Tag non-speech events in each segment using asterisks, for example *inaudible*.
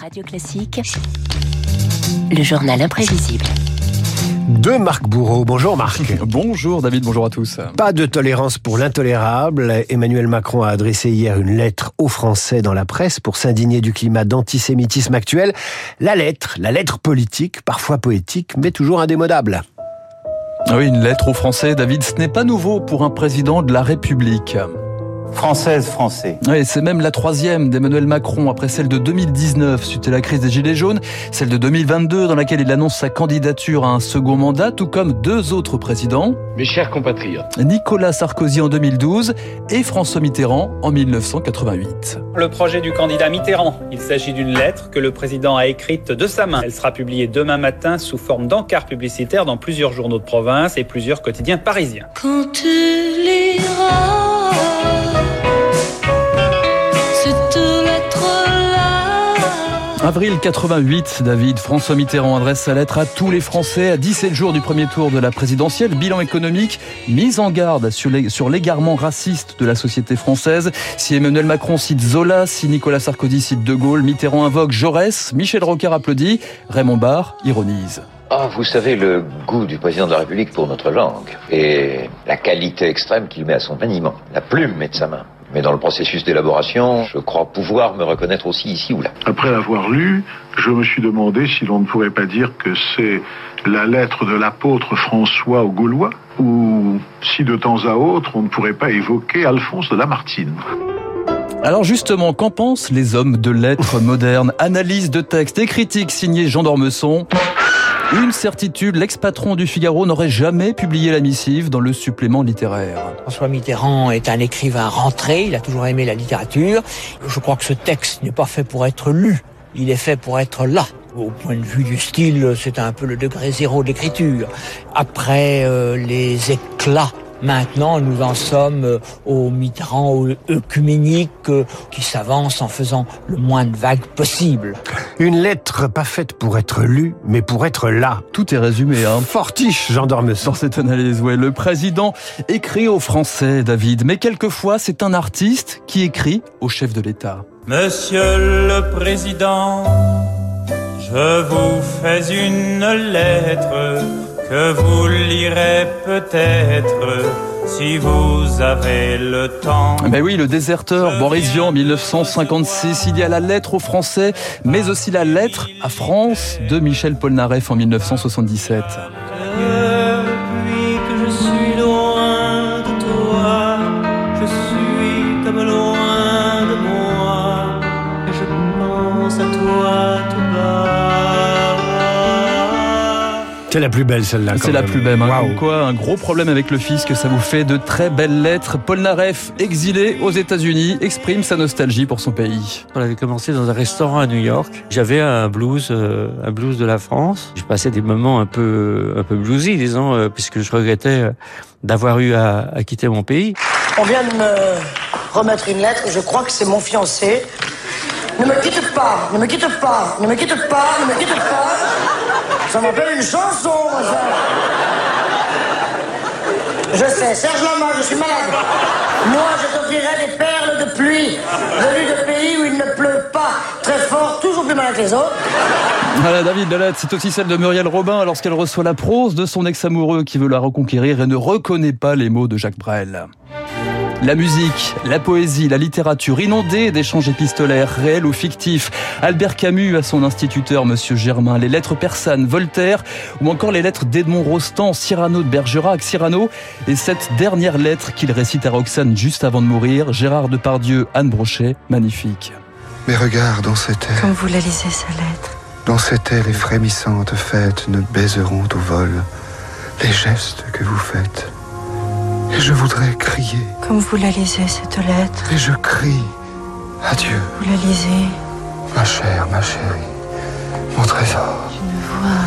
Radio Classique, le journal imprévisible. De Marc Bourreau. Bonjour Marc. *laughs* Bonjour David, bonjour à tous. Pas de tolérance pour l'intolérable. Emmanuel Macron a adressé hier une lettre aux Français dans la presse pour s'indigner du climat d'antisémitisme actuel. La lettre, la lettre politique, parfois poétique, mais toujours indémodable. Ah oui, une lettre aux Français, David, ce n'est pas nouveau pour un président de la République. Française, français. Oui, c'est même la troisième d'Emmanuel Macron après celle de 2019 suite à la crise des Gilets jaunes, celle de 2022 dans laquelle il annonce sa candidature à un second mandat, tout comme deux autres présidents. Mes chers compatriotes. Nicolas Sarkozy en 2012 et François Mitterrand en 1988. Le projet du candidat Mitterrand. Il s'agit d'une lettre que le président a écrite de sa main. Elle sera publiée demain matin sous forme d'encart publicitaire dans plusieurs journaux de province et plusieurs quotidiens parisiens. Quand tu Avril 88, David, François Mitterrand adresse sa lettre à tous les Français à 17 jours du premier tour de la présidentielle. Bilan économique, mise en garde sur l'égarement raciste de la société française. Si Emmanuel Macron cite Zola, si Nicolas Sarkozy cite De Gaulle, Mitterrand invoque Jaurès, Michel Rocard applaudit, Raymond Barre ironise. Ah, vous savez le goût du président de la République pour notre langue et la qualité extrême qu'il met à son maniement. La plume est de sa main. Mais dans le processus d'élaboration, je crois pouvoir me reconnaître aussi ici ou là. Après l'avoir lu, je me suis demandé si l'on ne pourrait pas dire que c'est la lettre de l'apôtre François aux Gaulois, ou si de temps à autre on ne pourrait pas évoquer Alphonse de Lamartine. Alors justement, qu'en pensent les hommes de lettres *laughs* modernes? Analyse de texte et critique signée Jean d'Ormesson. Une certitude, l'ex-patron du Figaro n'aurait jamais publié la missive dans le supplément littéraire. François Mitterrand est un écrivain rentré, il a toujours aimé la littérature. Je crois que ce texte n'est pas fait pour être lu, il est fait pour être là. Au point de vue du style, c'est un peu le degré zéro d'écriture. Après euh, les éclats Maintenant, nous en sommes euh, au Mitterrand œcuménique euh, qui s'avance en faisant le moins de vagues possible. Une lettre pas faite pour être lue, mais pour être là. Tout est résumé, hein. Fortiche, Dormesson. Dans cette analyse, ouais. Le président écrit aux Français, David, mais quelquefois, c'est un artiste qui écrit au chef de l'État. Monsieur le Président, je vous fais une lettre que vous lirez peut-être si vous avez le temps. Ben oui, le déserteur Boris Vian, 1956. Il y a la lettre aux Français, mais aussi la lettre à France de Michel Polnareff en 1977. C'est la plus belle celle-là. C'est la plus belle. Hein. Quoi, un gros problème avec le fisc, ça vous fait de très belles lettres. Paul Naref, exilé aux États-Unis, exprime sa nostalgie pour son pays. On avait commencé dans un restaurant à New York. J'avais un blues, euh, un blues de la France. Je passais des moments un peu, un peu bluesy, disons, euh, puisque je regrettais euh, d'avoir eu à, à quitter mon pays. On vient de me remettre une lettre. Je crois que c'est mon fiancé. Ne me quitte pas, ne me quitte pas, ne me quitte pas, ne me quitte pas. Ça m'appelle une chanson, ça. Je sais, Serge Lama, je suis malade. Moi, je t'offrirai des perles de pluie, venues de pays où il ne pleut pas très fort, toujours plus malade que les autres. Voilà, David Delette, c'est aussi celle de Muriel Robin lorsqu'elle reçoit la prose de son ex-amoureux qui veut la reconquérir et ne reconnaît pas les mots de Jacques Brel. La musique, la poésie, la littérature inondée d'échanges épistolaires réels ou fictifs. Albert Camus à son instituteur, Monsieur Germain, les lettres persanes, Voltaire, ou encore les lettres d'Edmond Rostand, Cyrano de Bergerac, Cyrano, et cette dernière lettre qu'il récite à Roxane juste avant de mourir, Gérard Depardieu, Anne Brochet, magnifique. Mais regarde dans cette air. Quand vous la lisez, sa lettre. Dans cette air, les frémissantes fêtes ne baiseront au vol les gestes que vous faites. Et je voudrais crier. Comme vous la lisez, cette lettre. Et je crie. Adieu. Vous la lisez. Ma chère, ma chérie. Mon trésor. Je ne vois.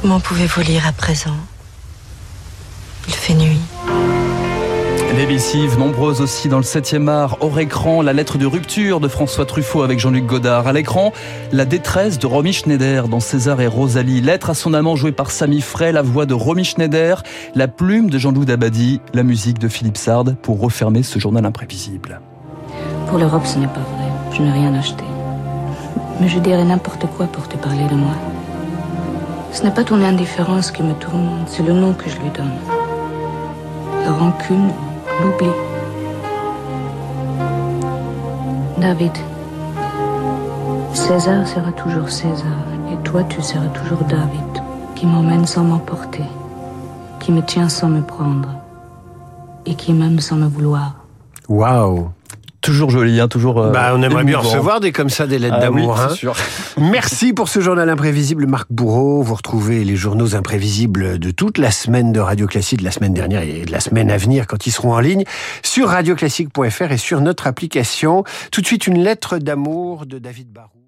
Comment pouvez-vous lire à présent? Il fait nuit. Les missives, nombreuses aussi dans le 7e art. Hors écran, la lettre de rupture de François Truffaut avec Jean-Luc Godard. À l'écran, la détresse de Romy Schneider dans César et Rosalie. Lettre à son amant jouée par Samy Frey, la voix de Romy Schneider, la plume de Jean-Loup Dabadi, la musique de Philippe Sard pour refermer ce journal imprévisible. Pour l'Europe, ce n'est pas vrai. Je n'ai rien acheté. Mais je dirais n'importe quoi pour te parler de moi. Ce n'est pas ton indifférence qui me tourmente, c'est le nom que je lui donne. La rancune, David, César sera toujours César, et toi tu seras toujours David, qui m'emmène sans m'emporter, qui me tient sans me prendre, et qui m'aime sans me vouloir. Waouh Toujours joli, hein, toujours. euh, Bah, on aimerait bien recevoir des comme ça, des lettres Ah d'amour. hein. sûr. *laughs* Merci pour ce journal imprévisible, Marc Bourreau. Vous retrouvez les journaux imprévisibles de toute la semaine de Radio Classique, de la semaine dernière et de la semaine à venir quand ils seront en ligne, sur radioclassique.fr et sur notre application. Tout de suite, une lettre d'amour de David Barou.